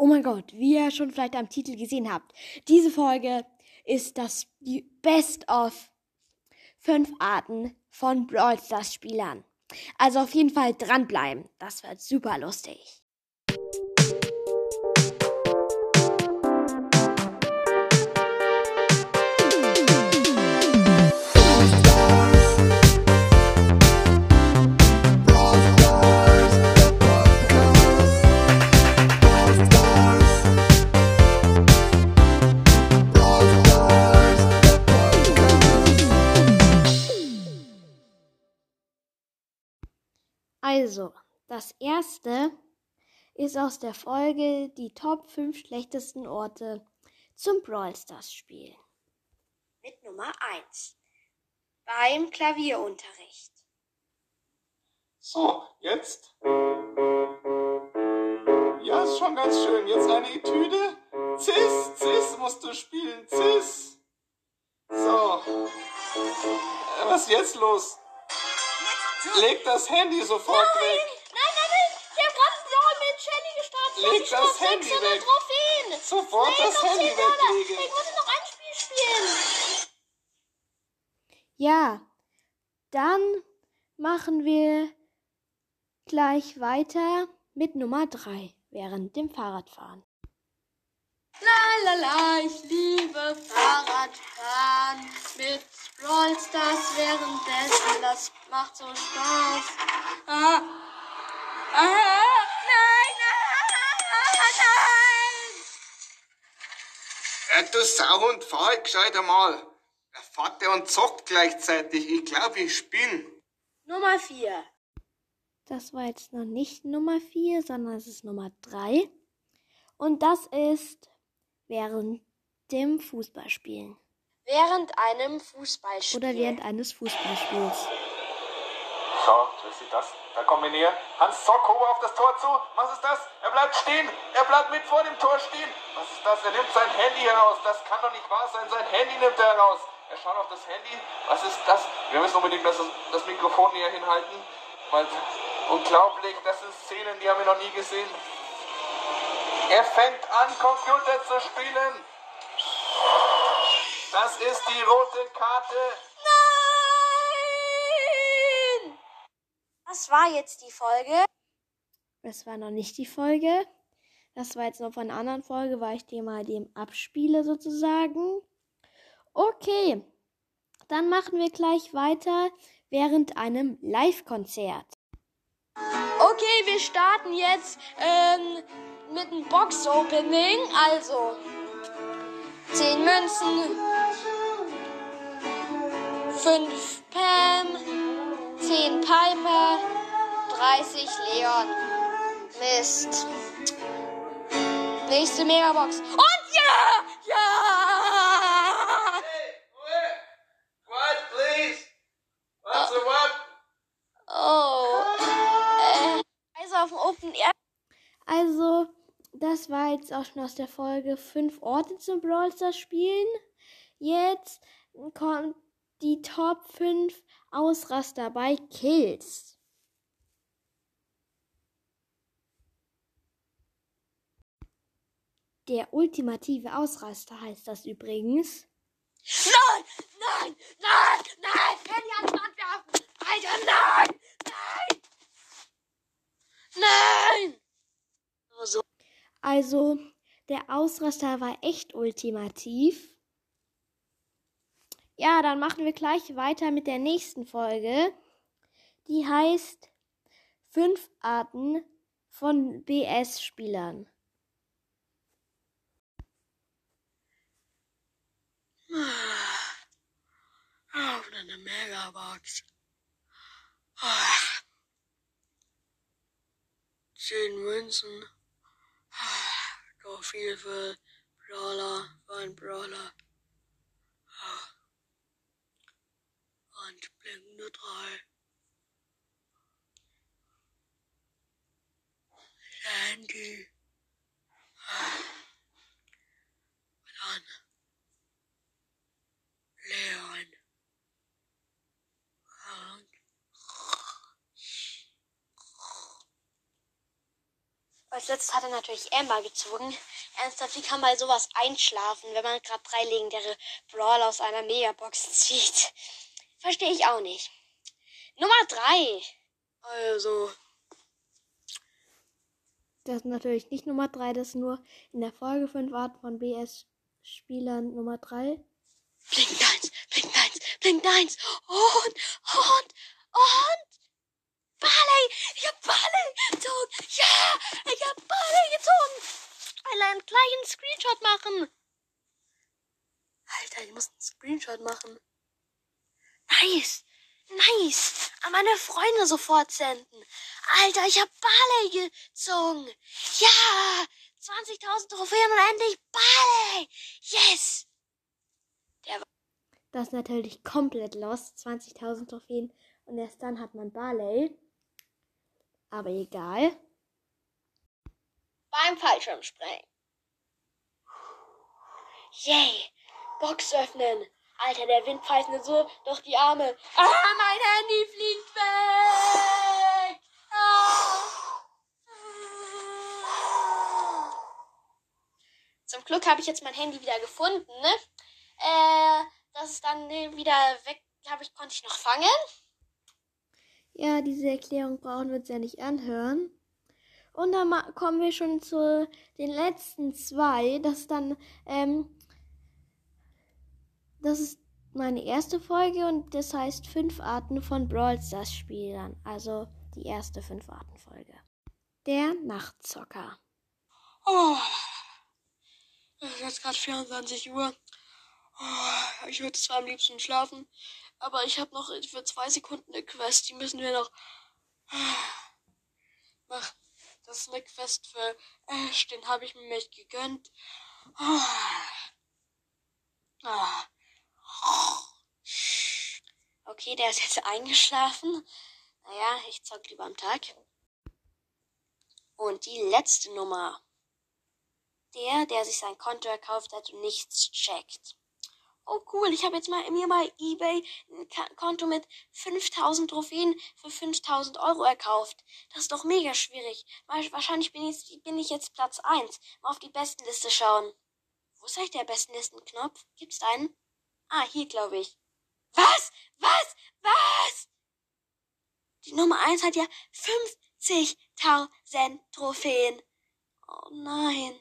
Oh mein Gott, wie ihr schon vielleicht am Titel gesehen habt, diese Folge ist das Best of fünf Arten von Brawl Stars Spielern. Also auf jeden Fall dranbleiben. Das wird super lustig. Also, das erste ist aus der Folge die Top 5 schlechtesten Orte zum Brawl Stars Spiel. Mit Nummer 1. Beim Klavierunterricht. So, jetzt. Ja, ist schon ganz schön. Jetzt eine Etüde. Cis, Cis musst du spielen. Cis. So. Äh, Was ist jetzt los? Leg das Handy sofort weg. Nein, nein, nein! Ich hab gerade Brawl mit Shelly gestartet. Leg ich das Handy 600 weg. Trophäen. Sofort Nein, das Handy 10 Dollar. weglegen. Ich muss noch ein Spiel spielen. Ja, dann machen wir gleich weiter mit Nummer 3 während dem Fahrradfahren. La la la, ich liebe Fahrradfahren mit Brawl Stars währenddessen. Das macht so Spaß. Ah. Ah, nein, nein, nein! Ja, du Sauhund, fahr halt gescheit einmal. Er fährt ja und zockt gleichzeitig. Ich glaube, ich spinn. Nummer 4. Das war jetzt noch nicht Nummer 4, sondern es ist Nummer 3. Und das ist während dem Fußballspielen. Während einem Fußballspiel. Oder während eines Fußballspiels. So, wer sieht das? Da kommen wir näher. Hans Sockhuber auf das Tor zu. Was ist das? Er bleibt stehen. Er bleibt mit vor dem Tor stehen. Was ist das? Er nimmt sein Handy heraus. Das kann doch nicht wahr sein. Sein Handy nimmt er heraus. Er schaut auf das Handy. Was ist das? Wir müssen unbedingt das, das Mikrofon näher hinhalten. Weil, unglaublich, das sind Szenen, die haben wir noch nie gesehen. Er fängt an, Computer zu spielen. Das ist die rote Karte. Nein! Das war jetzt die Folge. Das war noch nicht die Folge. Das war jetzt noch von einer anderen Folge, weil ich dir mal dem abspiele sozusagen. Okay, dann machen wir gleich weiter während einem Live-Konzert. Okay, wir starten jetzt ähm, mit einem Box-Opening. Also 10 Münzen, 5 Pam, 10 Piper, 30 Leon. Mist. Nächste Megabox. Und ja! Ja! Quiet, please. What's the what? Oh. Äh, also auf dem Open Air. Also, das war jetzt auch schon aus der Folge 5 Orte zum Brawl Stars spielen. Jetzt kommt die Top 5 Ausraster bei Kills. Der ultimative Ausraster heißt das übrigens. Nein! Nein! Nein! Nein! Handy an die Wand werfen! Alter, nein! Nein! Nein! So. Also, der Ausraster war echt ultimativ. Ja, dann machen wir gleich weiter mit der nächsten Folge. Die heißt Fünf Arten von BS-Spielern. Öffne eine Megabox. Ah. Zehn Münzen. Ah, Doch viel für Brawler, für einen Brawler. Ah. Und blinkende drei. Sandy. Ah. Und dann Leon. Zuletzt hat er natürlich Amber gezogen. Ernsthaft, wie kann man sowas einschlafen, wenn man gerade drei legendäre Brawler aus einer Megabox zieht? Verstehe ich auch nicht. Nummer drei. Also. Das ist natürlich nicht Nummer drei, das ist nur in der Folge 5 Arten von BS-Spielern Nummer drei. Blinkt eins, blinkt eins, blinkt eins. Und, und, und. Barley! Ich hab Barley gezogen! Ja! Ich hab Barley gezogen! Ich will einen Screenshot machen. Alter, ich muss einen Screenshot machen. Nice! Nice! An meine Freunde sofort senden. Alter, ich hab Barley gezogen. Ja! 20.000 Trophäen und endlich Barley! Yes! Das ist natürlich komplett lost. 20.000 Trophäen und erst dann hat man Barley. Aber egal. Beim Fallschirmspringen. Yay! Box öffnen. Alter, der Wind pfeift mir so durch die Arme. Ah, mein Handy fliegt weg! Ah. Zum Glück habe ich jetzt mein Handy wieder gefunden, ne? Äh, das ist dann wieder weg, habe ich, konnte ich noch fangen. Ja, diese Erklärung brauchen wir uns ja nicht anhören. Und dann kommen wir schon zu den letzten zwei. Das ist dann, ähm, das ist meine erste Folge und das heißt fünf Arten von Brawl Stars Spielern. Also die erste fünf Arten Folge. Der Nachtzocker. Oh. Es ist jetzt gerade 24 Uhr. Oh, ich würde zwar am liebsten schlafen, aber ich habe noch für zwei Sekunden eine Quest, die müssen wir noch machen. Das ist eine Quest für Ash, den habe ich mir nicht gegönnt. Okay, der ist jetzt eingeschlafen. Naja, ich zock lieber am Tag. Und die letzte Nummer. Der, der sich sein Konto erkauft hat und nichts checkt oh cool, ich habe jetzt mal mir bei eBay ein Konto mit 5000 Trophäen für 5000 Euro erkauft. Das ist doch mega schwierig. Wahrscheinlich bin ich, bin ich jetzt Platz 1. Mal auf die Bestenliste schauen. Wo ist eigentlich der Bestenlistenknopf? Gibt's einen? Ah, hier glaube ich. Was? Was? Was? Die Nummer 1 hat ja 50.000 Trophäen. Oh nein.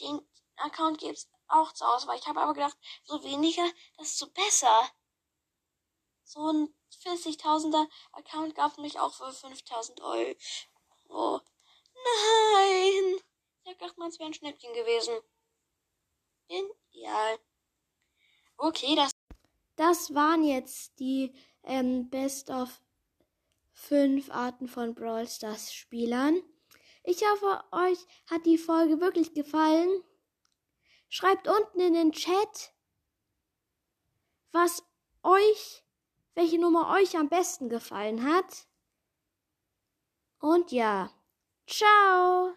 Den Account gibt's auch zur Auswahl. Ich habe aber gedacht, so weniger, desto besser. So ein 40.000er Account gab mich auch für 5.000 Euro. Oh. Nein! Ich hab gedacht, es wäre ein Schnäppchen gewesen. Genial. Okay, das. Das waren jetzt die ähm, Best of fünf Arten von Brawl Stars Spielern. Ich hoffe, euch hat die Folge wirklich gefallen. Schreibt unten in den Chat, was euch, welche Nummer euch am besten gefallen hat. Und ja, ciao.